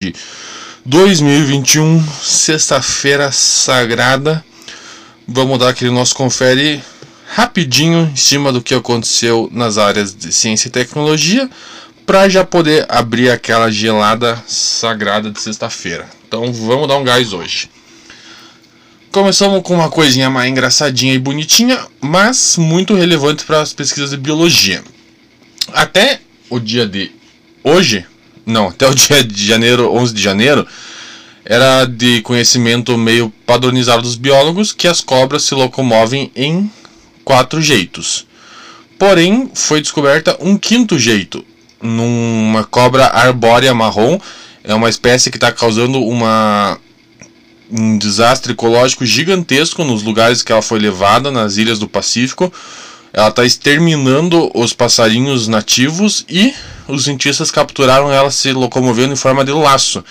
de 2021, sexta-feira sagrada. Vamos dar aquele nosso confere rapidinho em cima do que aconteceu nas áreas de ciência e tecnologia, para já poder abrir aquela gelada sagrada de sexta-feira. Então vamos dar um gás hoje. Começamos com uma coisinha mais engraçadinha e bonitinha, mas muito relevante para as pesquisas de biologia. Até o dia de hoje, não, até o dia de janeiro, 11 de janeiro, era de conhecimento meio padronizado dos biólogos que as cobras se locomovem em quatro jeitos. Porém, foi descoberta um quinto jeito, numa cobra arbórea marrom, é uma espécie que está causando uma, um desastre ecológico gigantesco nos lugares que ela foi levada, nas ilhas do Pacífico. Ela está exterminando os passarinhos nativos e os cientistas capturaram ela se locomovendo em forma de laço.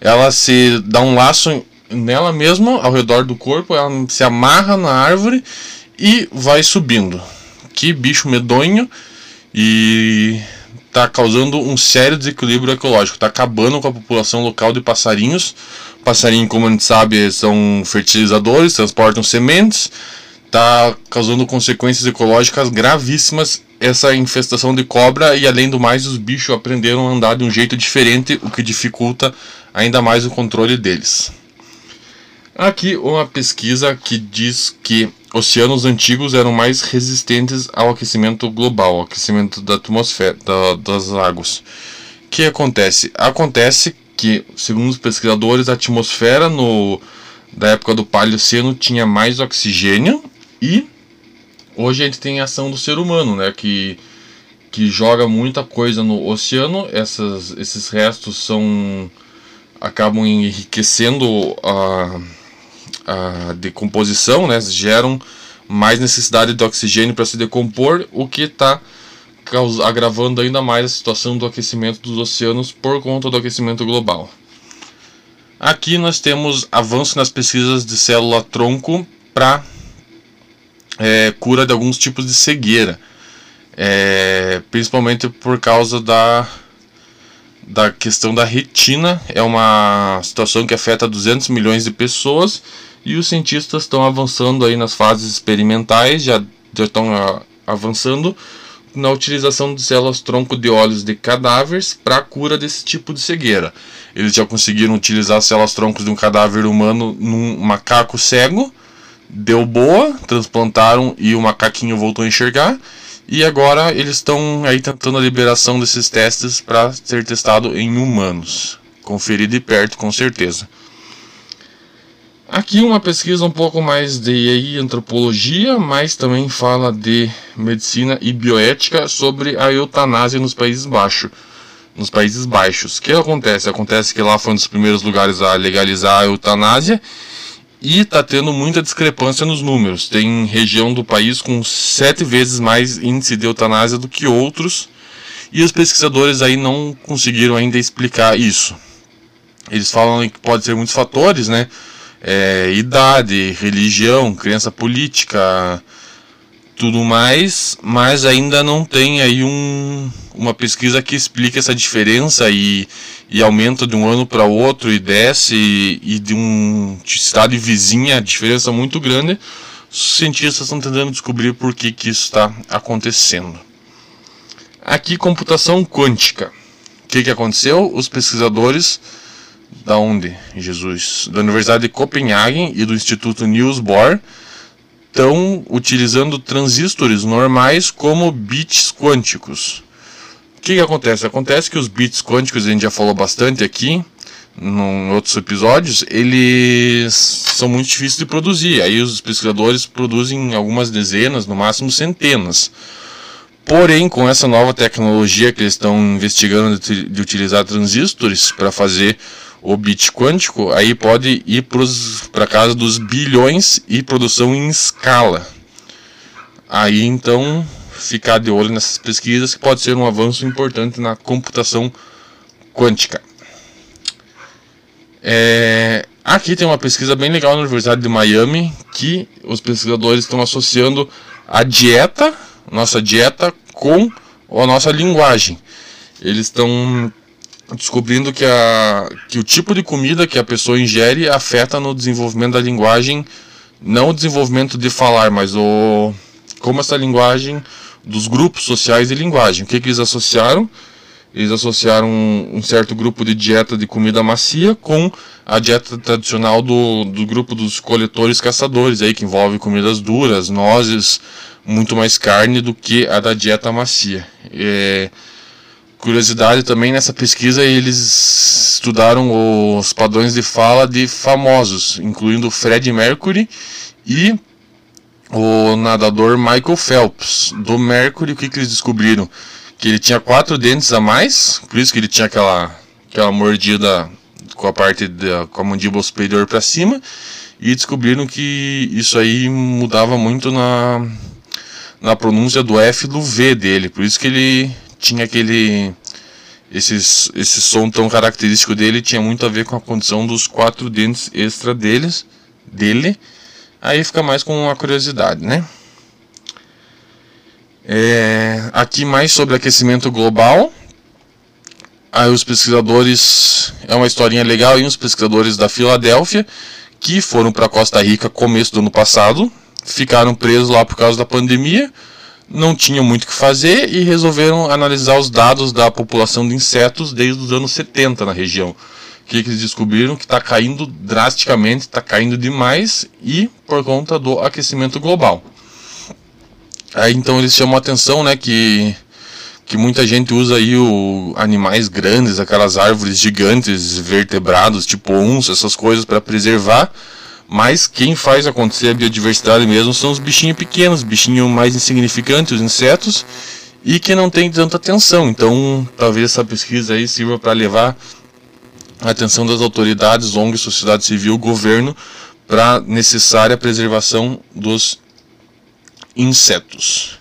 Ela se dá um laço nela mesma, ao redor do corpo, ela se amarra na árvore e vai subindo. Que bicho medonho e está causando um sério desequilíbrio ecológico, está acabando com a população local de passarinhos. Passarinho, como a gente sabe, são fertilizadores, transportam sementes, está causando consequências ecológicas gravíssimas essa infestação de cobra e além do mais os bichos aprenderam a andar de um jeito diferente, o que dificulta ainda mais o controle deles. Aqui uma pesquisa que diz que oceanos antigos eram mais resistentes ao aquecimento global, ao aquecimento da atmosfera, da, das águas. O que acontece? Acontece que, segundo os pesquisadores, a atmosfera no, da época do Paleoceno tinha mais oxigênio e hoje a gente tem a ação do ser humano, né, que, que joga muita coisa no oceano. Essas, esses restos são acabam enriquecendo a, a decomposição, né, geram mais necessidade de oxigênio para se decompor, o que está agravando ainda mais a situação do aquecimento dos oceanos por conta do aquecimento global. Aqui nós temos avanço nas pesquisas de célula-tronco para é, cura de alguns tipos de cegueira, é, principalmente por causa da, da questão da retina. É uma situação que afeta 200 milhões de pessoas e os cientistas estão avançando aí nas fases experimentais, já, estão avançando na utilização de células tronco de óleos de cadáveres para a cura desse tipo de cegueira. Eles já conseguiram utilizar células troncos de um cadáver humano num macaco cego deu boa, transplantaram e o macaquinho voltou a enxergar. E agora eles estão aí tentando a liberação desses testes para ser testado em humanos. Conferir de perto, com certeza. Aqui uma pesquisa um pouco mais de aí, antropologia, mas também fala de medicina e bioética sobre a eutanásia nos Países Baixos. Nos Países Baixos. O que acontece? Acontece que lá foi um dos primeiros lugares a legalizar a eutanásia e está tendo muita discrepância nos números. Tem região do país com sete vezes mais índice de eutanásia do que outros, e os pesquisadores aí não conseguiram ainda explicar isso. Eles falam que pode ser muitos fatores, né? É, idade, religião, crença política, tudo mais, mas ainda não tem aí um, uma pesquisa que explique essa diferença e, e aumenta de um ano para outro e desce e, e de um estado vizinha, a diferença muito grande. Os cientistas estão tentando descobrir por que, que isso está acontecendo. Aqui, computação quântica. O que, que aconteceu? Os pesquisadores da onde? Jesus, da Universidade de Copenhagen e do Instituto Niels Bohr estão utilizando transistores normais como bits quânticos. O que, que, acontece? Acontece que os bits quânticos, a gente já falou bastante aqui, em outros episódios, eles são muito difíceis de produzir. Aí os pesquisadores produzem algumas dezenas, no máximo centenas. Porém, com essa nova tecnologia que eles estão investigando de utilizar transistores para fazer o bit quântico, aí pode ir para casa dos bilhões e produção em escala. Aí então ficar de olho nessas pesquisas que pode ser um avanço importante na computação quântica. É, aqui tem uma pesquisa bem legal na Universidade de Miami que os pesquisadores estão associando a dieta, nossa dieta, com a nossa linguagem. Eles estão descobrindo que, a, que o tipo de comida que a pessoa ingere afeta no desenvolvimento da linguagem, não o desenvolvimento de falar, mas o como essa linguagem dos grupos sociais de linguagem. O que, que eles associaram? Eles associaram um, um, certo grupo de dieta de comida macia com a dieta tradicional do, do grupo dos coletores caçadores, aí, que envolve comidas duras, nozes, muito mais carne do que a da dieta macia. É, curiosidade também nessa pesquisa eles estudaram os padrões de fala de famosos, incluindo Fred Mercury e o nadador Michael Phelps. Do Mercury, o que, que eles descobriram? que ele tinha quatro dentes a mais, por isso que ele tinha aquela, aquela mordida com a parte da com a mandíbula superior para cima, e descobriram que isso aí mudava muito na, na pronúncia do F e do V dele, por isso que ele tinha aquele esses, esse som tão característico dele tinha muito a ver com a condição dos quatro dentes extra deles, dele. Aí fica mais com a curiosidade, né? É, aqui mais sobre aquecimento global. Aí os pesquisadores, é uma historinha legal, e os pesquisadores da Filadélfia, que foram para Costa Rica começo do ano passado, ficaram presos lá por causa da pandemia, não tinham muito o que fazer e resolveram analisar os dados da população de insetos desde os anos 70 na região. Que, eles descobriram? Que está caindo drasticamente, está caindo demais e por conta do aquecimento global. Aí então eles chamam a atenção, né, que que muita gente usa aí o animais grandes, aquelas árvores gigantes, vertebrados, tipo onça, essas coisas para preservar. Mas quem faz acontecer a biodiversidade mesmo são os bichinhos pequenos, bichinhos mais insignificantes, os insetos, e que não tem tanta atenção. Então, talvez essa pesquisa aí sirva para levar a atenção das autoridades, ONG, sociedade civil, governo, para necessária preservação dos insetos.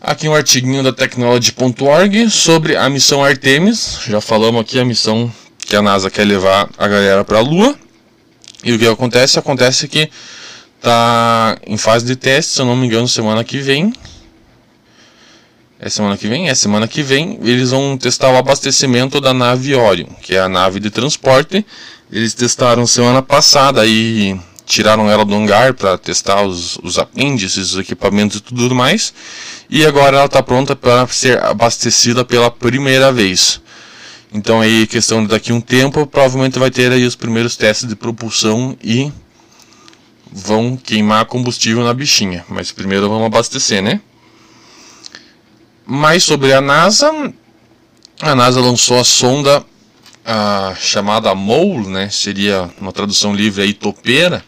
Aqui um artiguinho da Technology.org sobre a missão Artemis. Já falamos aqui a missão que a NASA quer levar a galera para a Lua. E o que acontece? Acontece que está em fase de teste, se eu não me engano, semana que vem. É semana que vem? É semana que vem. Eles vão testar o abastecimento da nave Orion, que é a nave de transporte. Eles testaram semana passada aí tiraram ela do hangar para testar os, os apêndices, os equipamentos e tudo mais. E agora ela está pronta para ser abastecida pela primeira vez. Então aí questão de daqui um tempo provavelmente vai ter aí os primeiros testes de propulsão e vão queimar combustível na bichinha. Mas primeiro vamos abastecer, né? Mais sobre a NASA, a NASA lançou a sonda a chamada MOLE, né? Seria uma tradução livre aí topeira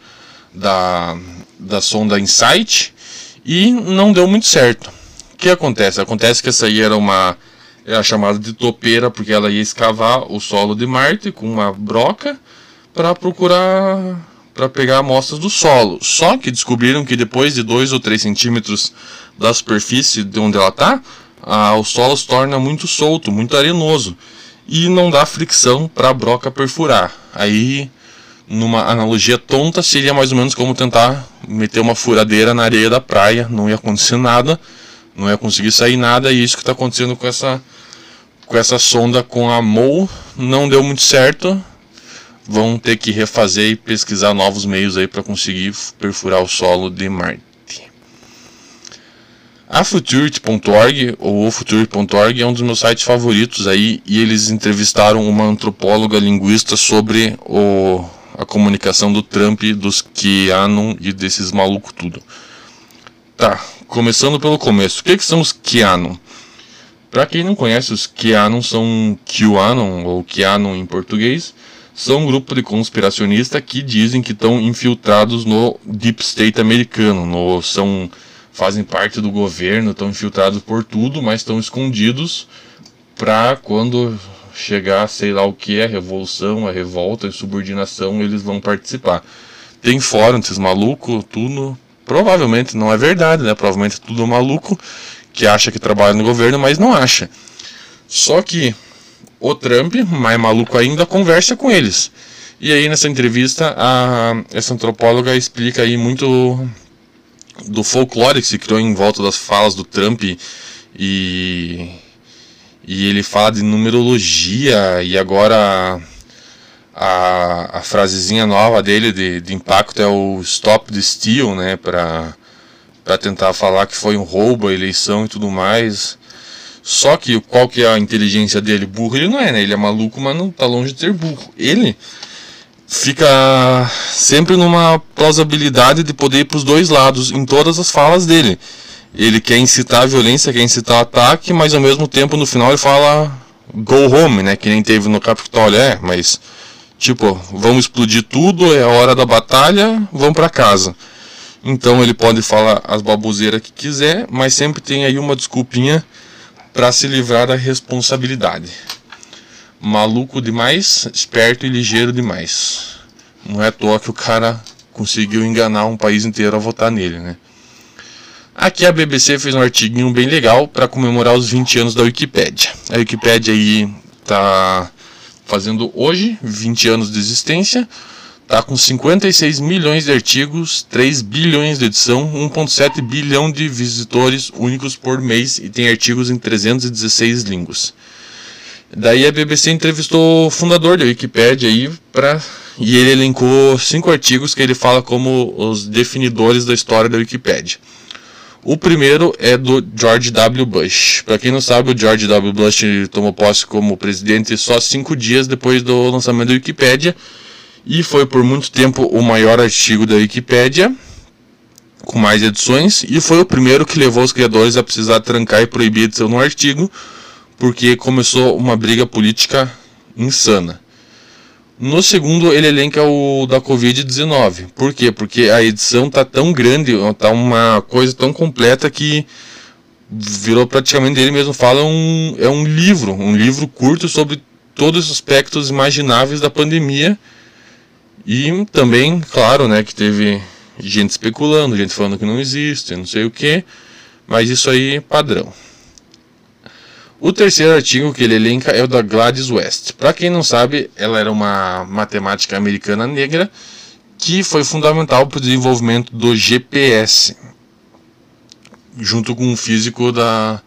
da, da sonda InSight e não deu muito certo. O que acontece? Acontece que essa aí era uma era chamada de topeira porque ela ia escavar o solo de Marte com uma broca para procurar para pegar amostras do solo. Só que descobriram que depois de 2 ou 3 centímetros da superfície de onde ela está, o solo se torna muito solto, muito arenoso e não dá fricção para a broca perfurar. Aí numa analogia tonta, seria mais ou menos como tentar meter uma furadeira na areia da praia, não ia acontecer nada, não ia conseguir sair nada, e isso que está acontecendo com essa, com essa sonda com a MOL não deu muito certo. Vão ter que refazer e pesquisar novos meios aí para conseguir perfurar o solo de Marte. A Futurity.org, ou Futurity.org, é um dos meus sites favoritos aí, e eles entrevistaram uma antropóloga linguista sobre o a comunicação do Trump, dos QAnon e desses malucos tudo. Tá, começando pelo começo. O que, que são os QAnon? Para quem não conhece, os QAnon são QAnon, ou QAnon em português, são um grupo de conspiracionistas que dizem que estão infiltrados no Deep State americano, no, são, fazem parte do governo, estão infiltrados por tudo, mas estão escondidos para quando chegar, sei lá o que, a revolução, a revolta, a insubordinação, eles vão participar. Tem fórum esses malucos, tudo. Provavelmente não é verdade, né? Provavelmente é tudo maluco que acha que trabalha no governo, mas não acha. Só que o Trump, mais maluco ainda, conversa com eles. E aí nessa entrevista, a, essa antropóloga explica aí muito do folclore que se criou em volta das falas do Trump e e ele fala de numerologia e agora a, a frasezinha nova dele de, de impacto é o Stop the Steal, né, para tentar falar que foi um roubo a eleição e tudo mais. Só que qual que é a inteligência dele? Burro ele não é, né? Ele é maluco, mas não tá longe de ser burro. Ele fica sempre numa plausibilidade de poder ir para os dois lados em todas as falas dele. Ele quer incitar a violência, quer incitar ataque, mas ao mesmo tempo no final ele fala go home, né? Que nem teve no Capitólio, é, mas Tipo, vamos explodir tudo, é a hora da batalha, vamos para casa. Então ele pode falar as baboseiras que quiser, mas sempre tem aí uma desculpinha para se livrar da responsabilidade. Maluco demais, esperto e ligeiro demais. Não é à toa que o cara conseguiu enganar um país inteiro a votar nele, né? Aqui a BBC fez um artiguinho bem legal para comemorar os 20 anos da Wikipédia. A Wikipédia aí tá fazendo hoje 20 anos de existência, está com 56 milhões de artigos, 3 bilhões de edição, 1.7 bilhão de visitores únicos por mês e tem artigos em 316 línguas. Daí a BBC entrevistou o fundador da Wikipedia aí para e ele elencou cinco artigos que ele fala como os definidores da história da Wikipedia. O primeiro é do George W. Bush. Para quem não sabe, o George W. Bush tomou posse como presidente só cinco dias depois do lançamento da Wikipédia e foi por muito tempo o maior artigo da Wikipédia, com mais edições, e foi o primeiro que levou os criadores a precisar trancar e proibir a edição no artigo, porque começou uma briga política insana. No segundo, ele elenca o da Covid-19. Por quê? Porque a edição tá tão grande, tá uma coisa tão completa que virou praticamente, ele mesmo fala, um, é um livro, um livro curto sobre todos os aspectos imagináveis da pandemia. E também, claro, né, que teve gente especulando, gente falando que não existe, não sei o que, mas isso aí é padrão. O terceiro artigo que ele elenca é o da Gladys West. Para quem não sabe, ela era uma matemática americana negra que foi fundamental para o desenvolvimento do GPS, junto com um físico da,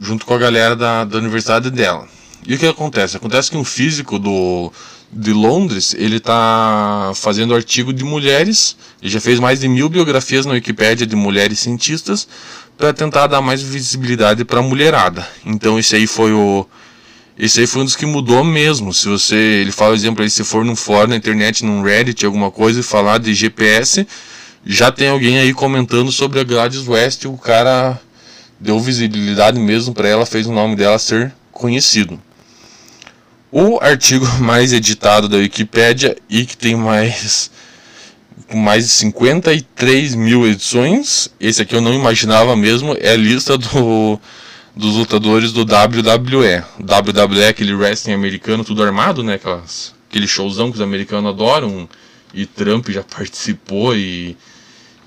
junto com a galera da, da universidade dela. E o que acontece? Acontece que um físico do, de Londres, ele está fazendo artigo de mulheres, ele já fez mais de mil biografias na Wikipédia de mulheres cientistas, para tentar dar mais visibilidade para a mulherada. Então esse aí foi o esse aí foi um dos que mudou mesmo. Se você, ele fala exemplo aí, se for num fórum na internet, num Reddit, alguma coisa e falar de GPS, já tem alguém aí comentando sobre a Gladys West, o cara deu visibilidade mesmo para ela, fez o nome dela ser conhecido. O artigo mais editado da Wikipedia e que tem mais mais de 53 mil edições. Esse aqui eu não imaginava mesmo. É a lista do, dos lutadores do WWE. WWE é aquele wrestling americano, tudo armado, né? Aquelas, aquele showzão que os americanos adoram. E Trump já participou e,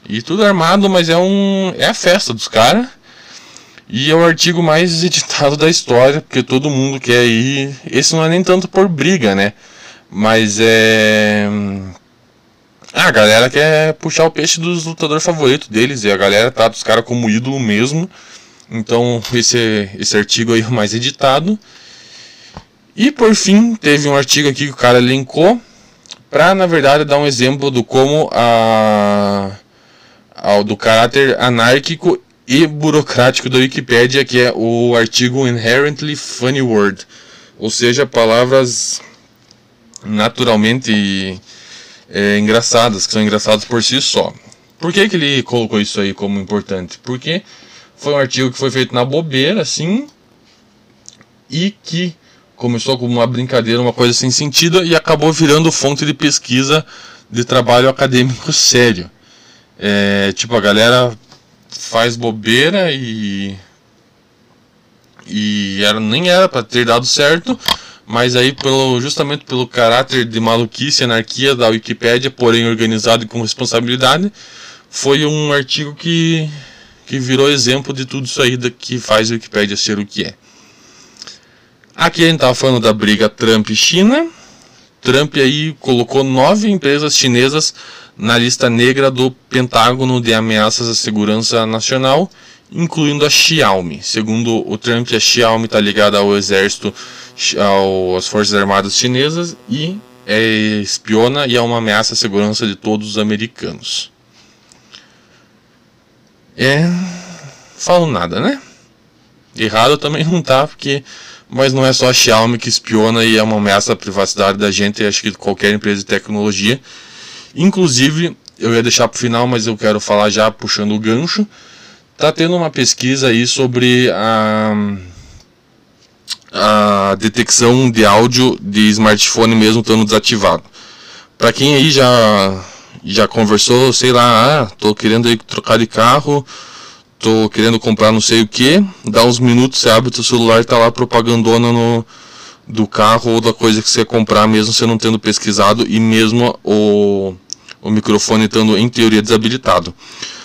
e tudo armado, mas é um é a festa dos caras. E é o artigo mais editado da história, porque todo mundo quer ir. Esse não é nem tanto por briga, né? Mas é ah, a galera quer puxar o peixe dos lutadores favoritos deles e a galera trata os caras como ídolo mesmo. Então, esse, esse artigo aí é o mais editado. E por fim, teve um artigo aqui que o cara linkou para, na verdade, dar um exemplo do como a, a do caráter anárquico e burocrático da Wikipedia, que é o artigo Inherently Funny Word, ou seja, palavras naturalmente é, engraçadas, que são engraçadas por si só. Por que, que ele colocou isso aí como importante? Porque foi um artigo que foi feito na bobeira, assim, e que começou como uma brincadeira, uma coisa sem sentido, e acabou virando fonte de pesquisa de trabalho acadêmico sério. É, tipo, a galera faz bobeira e. E era, nem era para ter dado certo, mas aí pelo justamente pelo caráter de maluquice e anarquia da Wikipédia, porém organizado e com responsabilidade, foi um artigo que, que virou exemplo de tudo isso aí que faz a Wikipédia ser o que é. Aqui a gente estava falando da briga Trump China. Trump aí colocou nove empresas chinesas na lista negra do Pentágono de ameaças à segurança nacional incluindo a Xiaomi. Segundo o Trump, a Xiaomi está ligada ao exército, ao, às forças armadas chinesas e é espiona e é uma ameaça à segurança de todos os americanos. É. Falo nada, né? Errado também não tá, porque. Mas não é só a Xiaomi que espiona e é uma ameaça à privacidade da gente, acho que qualquer empresa de tecnologia. Inclusive, eu ia deixar para o final, mas eu quero falar já puxando o gancho. Tá tendo uma pesquisa aí sobre a, a detecção de áudio de smartphone mesmo estando desativado. Para quem aí já já conversou, sei lá, ah, tô querendo trocar de carro, tô querendo comprar não sei o que, dá uns minutos, você abre o celular e tá lá propagandona no do carro ou da coisa que você comprar, mesmo você não tendo pesquisado e mesmo o, o microfone estando em teoria desabilitado.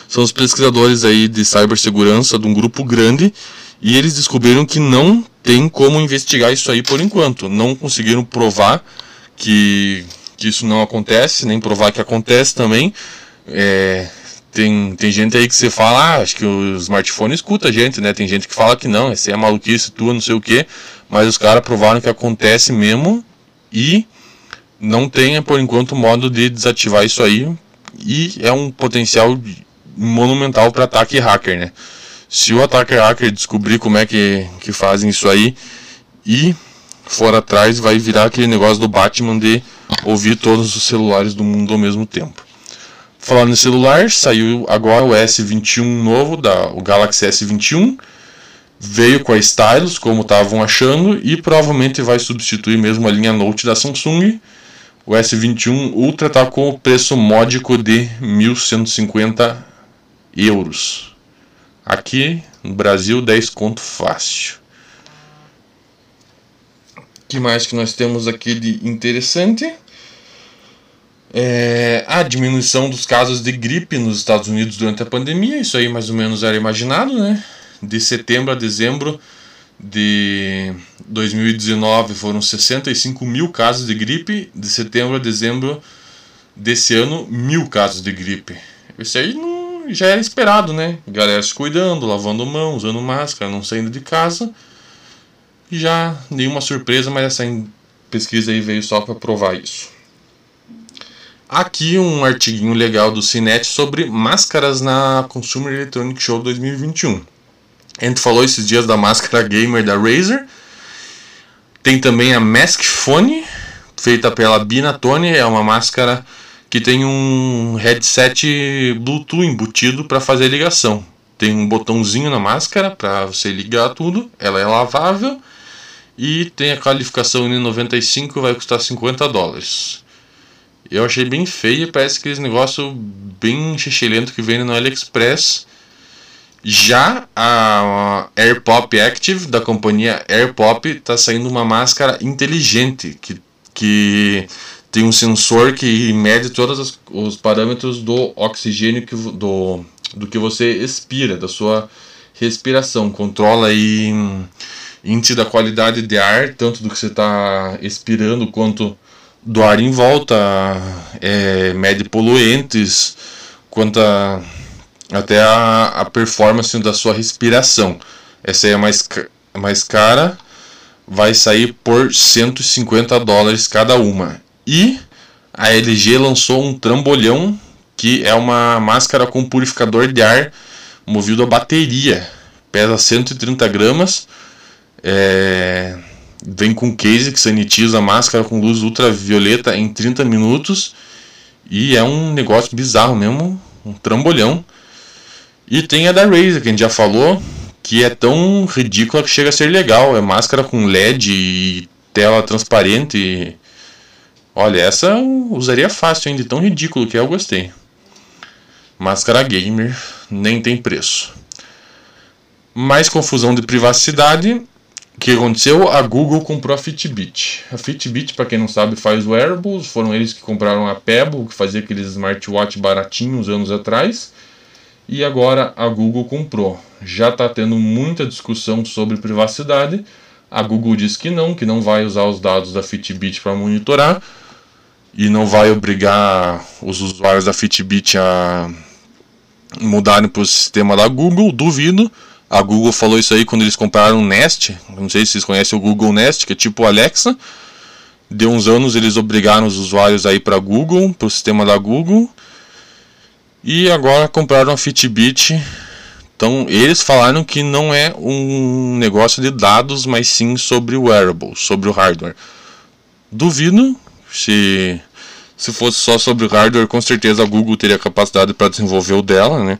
São os pesquisadores aí de cibersegurança de um grupo grande e eles descobriram que não tem como investigar isso aí por enquanto. Não conseguiram provar que que isso não acontece, nem provar que acontece também. É, tem, tem gente aí que você fala, ah, acho que o smartphone escuta a gente, né? Tem gente que fala que não, essa é maluquice tua, não sei o que, mas os caras provaram que acontece mesmo e não tem por enquanto modo de desativar isso aí e é um potencial monumental para ataque hacker, né? Se o ataque hacker descobrir como é que, que fazem isso aí e for atrás, vai virar aquele negócio do Batman de ouvir todos os celulares do mundo ao mesmo tempo. Falando em celular, saiu agora o S21 novo, da, o Galaxy S21. Veio com a Stylus, como estavam achando, e provavelmente vai substituir mesmo a linha Note da Samsung. O S21 Ultra está com o preço módico de 1.150 euros. Aqui no Brasil, 10 conto fácil. O que mais que nós temos aqui de interessante? É, a diminuição dos casos de gripe nos Estados Unidos durante a pandemia, isso aí mais ou menos era imaginado, né? De setembro a dezembro de 2019 foram 65 mil casos de gripe, de setembro a dezembro desse ano, mil casos de gripe. Isso aí não, já era esperado, né? Galera se cuidando, lavando mão, usando máscara, não saindo de casa. Já nenhuma surpresa, mas essa pesquisa aí veio só para provar isso. Aqui um artiguinho legal do Cinet sobre máscaras na Consumer Electronic Show 2021. A gente falou esses dias da máscara gamer da Razer. Tem também a Mask Phone, feita pela Binatone, é uma máscara que tem um headset Bluetooth embutido para fazer ligação. Tem um botãozinho na máscara para você ligar tudo, ela é lavável e tem a qualificação N95 vai custar 50 dólares. Eu achei bem feio, parece aqueles negócio bem xixelento que vende no AliExpress. Já a AirPop Active da companhia AirPop está saindo uma máscara inteligente que, que tem um sensor que mede todos os parâmetros do oxigênio que, do, do que você expira, da sua respiração. Controla aí índice da qualidade de ar, tanto do que você está expirando quanto do ar em volta, é, mede poluentes, quanto a, até a, a performance da sua respiração. Essa aí é mais, mais cara, vai sair por 150 dólares cada uma. E a LG lançou um trambolhão que é uma máscara com purificador de ar movido a bateria. Pesa 130 gramas. É, Vem com case que sanitiza a máscara com luz ultravioleta em 30 minutos. E é um negócio bizarro mesmo, um trambolhão. E tem a da Razer, que a gente já falou, que é tão ridícula que chega a ser legal. É máscara com LED e tela transparente. Olha, essa eu usaria fácil ainda, tão ridículo que é, eu gostei. Máscara gamer, nem tem preço. Mais confusão de privacidade o que aconteceu? A Google comprou a Fitbit. A Fitbit, para quem não sabe, faz wearables. Foram eles que compraram a Pebble, que fazia aqueles smartwatch baratinhos anos atrás. E agora a Google comprou. Já está tendo muita discussão sobre privacidade. A Google diz que não, que não vai usar os dados da Fitbit para monitorar e não vai obrigar os usuários da Fitbit a, mudarem para o sistema da Google, duvido. A Google falou isso aí quando eles compraram o Nest. Não sei se vocês conhecem o Google Nest, que é tipo o Alexa. De uns anos eles obrigaram os usuários a ir para Google, para o sistema da Google. E agora compraram a Fitbit. Então eles falaram que não é um negócio de dados, mas sim sobre o wearable, sobre o hardware. Duvido se se fosse só sobre o hardware, com certeza a Google teria capacidade para desenvolver o dela, né?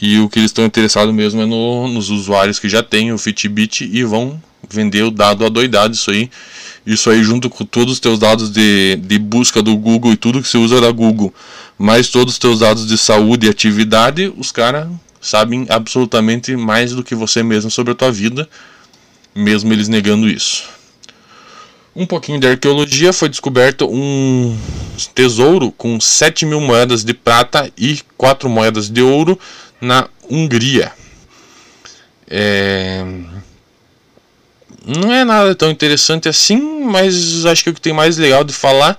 E o que eles estão interessados mesmo é no, nos usuários que já têm o Fitbit e vão vender o dado adoidado isso aí. Isso aí junto com todos os teus dados de, de busca do Google e tudo que você usa da Google, mais todos os teus dados de saúde e atividade, os caras sabem absolutamente mais do que você mesmo sobre a tua vida, mesmo eles negando isso. Um pouquinho de arqueologia, foi descoberto um tesouro com 7 mil moedas de prata e 4 moedas de ouro na Hungria. É... Não é nada tão interessante assim, mas acho que o que tem mais legal de falar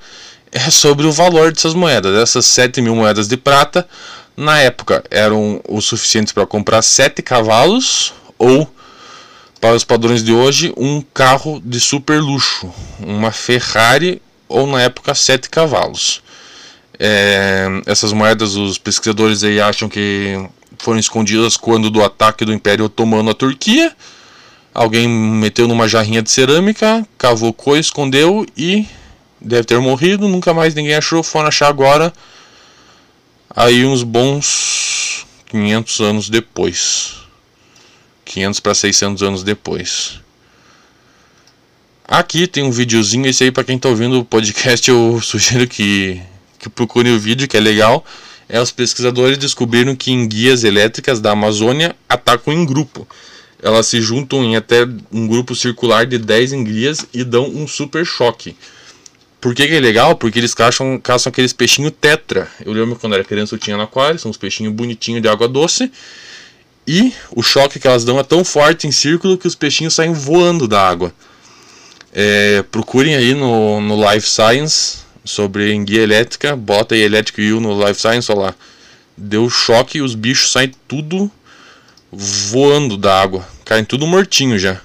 é sobre o valor dessas moedas. Essas 7 mil moedas de prata, na época, eram o suficiente para comprar 7 cavalos ou para os padrões de hoje, um carro de super luxo, uma Ferrari ou na época 7 cavalos. É, essas moedas, os pesquisadores aí acham que foram escondidas quando do ataque do Império Otomano à Turquia. Alguém meteu numa jarrinha de cerâmica, cavocou, escondeu e deve ter morrido. Nunca mais ninguém achou, foram achar agora. Aí uns bons 500 anos depois. 500 para 600 anos depois. Aqui tem um videozinho, esse aí para quem está ouvindo o podcast eu sugiro que, que procure o vídeo, que é legal. É, os pesquisadores descobriram que em guias elétricas da Amazônia atacam em grupo. Elas se juntam em até um grupo circular de 10 enguias e dão um super choque. Por que, que, é legal? Porque eles caçam, caçam aqueles peixinhos tetra. Eu lembro quando era criança eu tinha no aquário, são uns peixinhos bonitinhos de água doce. E o choque que elas dão é tão forte em círculo que os peixinhos saem voando da água. É, procurem aí no, no Life Science sobre enguia elétrica, bota aí elétrico Eel no Life Science, olha lá. Deu choque e os bichos saem tudo voando da água. Caem tudo mortinho já.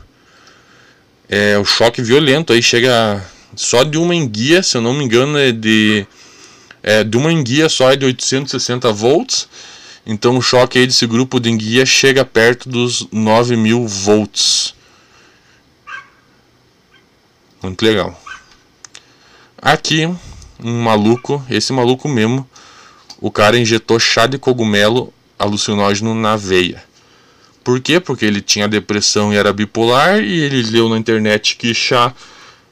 É o choque violento aí chega só de uma enguia, se eu não me engano, é de é, de uma enguia só é de 860 volts então o choque aí desse grupo de enguia chega perto dos 9000 volts. Muito legal. Aqui, um maluco, esse maluco mesmo, o cara injetou chá de cogumelo alucinógeno na veia. Por quê? Porque ele tinha depressão e era bipolar e ele leu na internet que chá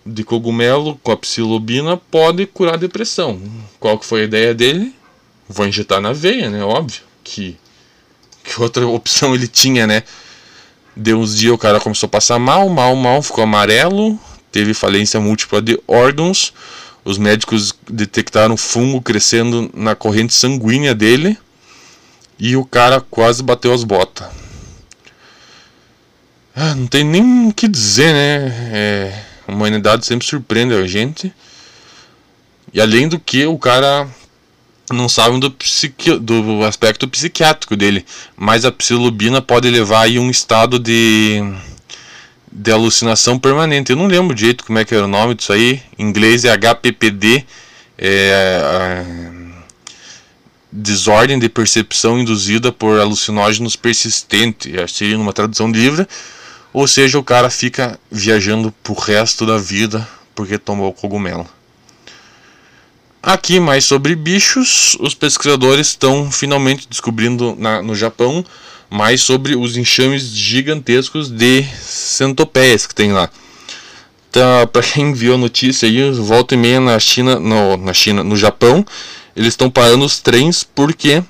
de cogumelo com a psilobina pode curar depressão. Qual que foi a ideia dele? Vou injetar na veia, né? Óbvio que, que outra opção ele tinha, né? Deu uns dias o cara começou a passar mal, mal, mal, ficou amarelo, teve falência múltipla de órgãos. Os médicos detectaram fungo crescendo na corrente sanguínea dele e o cara quase bateu as botas. Ah, não tem nem o que dizer, né? É, a humanidade sempre surpreende a gente. E além do que, o cara não sabem do, psiqui, do aspecto psiquiátrico dele, mas a psilobina pode levar aí um estado de, de alucinação permanente. Eu não lembro direito como é que era o nome disso aí. Em inglês é HPPD, é, desordem de percepção induzida por alucinógenos que seria numa tradução livre. Ou seja, o cara fica viajando pro resto da vida porque tomou cogumelo. Aqui, mais sobre bichos, os pesquisadores estão finalmente descobrindo na, no Japão mais sobre os enxames gigantescos de centopeias que tem lá. Então, para quem viu a notícia aí, volta e meia na China, no, na China, no Japão, eles estão parando os trens porque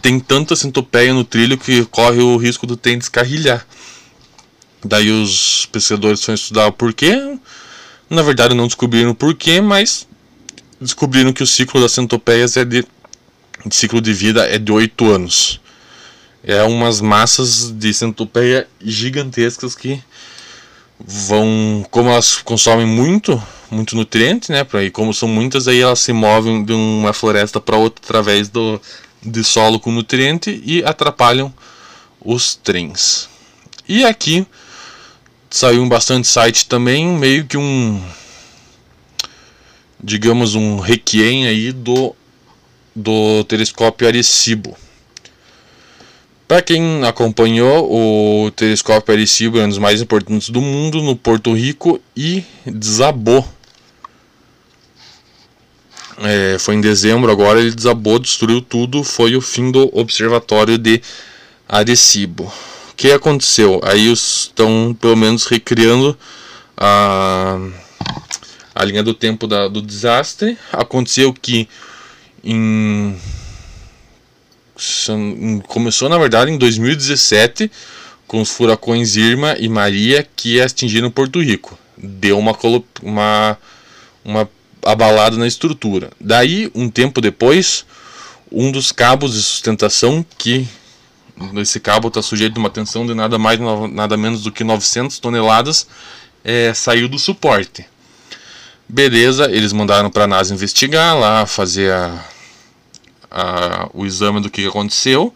tem tanta centopeia no trilho que corre o risco do trem descarrilhar. Daí os pesquisadores foram estudar o porquê. Na verdade não descobriram o porquê, mas descobriram que o ciclo das centopeias é de, de ciclo de vida é de 8 anos. É umas massas de centopeia gigantescas que vão, como elas consomem muito, muito nutriente, né, e como são muitas aí elas se movem de uma floresta para outra através do de solo com nutriente e atrapalham os trens. E aqui saiu um bastante site também, meio que um digamos um requiem aí do do telescópio Arecibo. Para quem acompanhou, o telescópio Arecibo é um dos mais importantes do mundo no Porto Rico e desabou. É, foi em dezembro, agora ele desabou, destruiu tudo. Foi o fim do observatório de Arecibo. Que aconteceu? Aí estão pelo menos recriando a, a linha do tempo da, do desastre. Aconteceu que em começou na verdade em 2017 com os furacões Irma e Maria que atingiram Porto Rico. Deu uma, uma, uma abalada na estrutura. Daí, um tempo depois, um dos cabos de sustentação, que esse cabo está sujeito a uma tensão de nada mais nada menos do que 900 toneladas, é, saiu do suporte. Beleza, eles mandaram para a NASA investigar lá, fazer a, a, o exame do que aconteceu.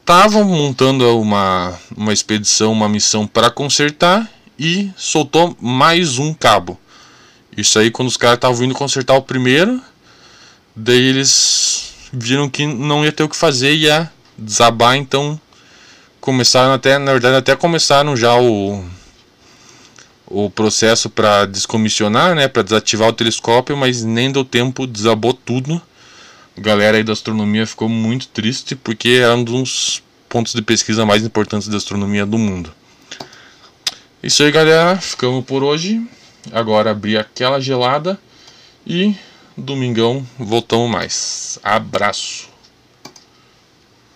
Estavam montando uma, uma expedição, uma missão para consertar e soltou mais um cabo. Isso aí quando os caras estavam vindo consertar o primeiro, daí eles viram que não ia ter o que fazer, ia desabar, então começaram até, na verdade até começaram já o o processo para descomissionar, né, para desativar o telescópio, mas nem deu tempo, desabou tudo galera aí da astronomia ficou muito triste porque era um dos pontos de pesquisa mais importantes da astronomia do mundo. Isso aí, galera. Ficamos por hoje. Agora abrir aquela gelada e domingão voltamos mais. Abraço.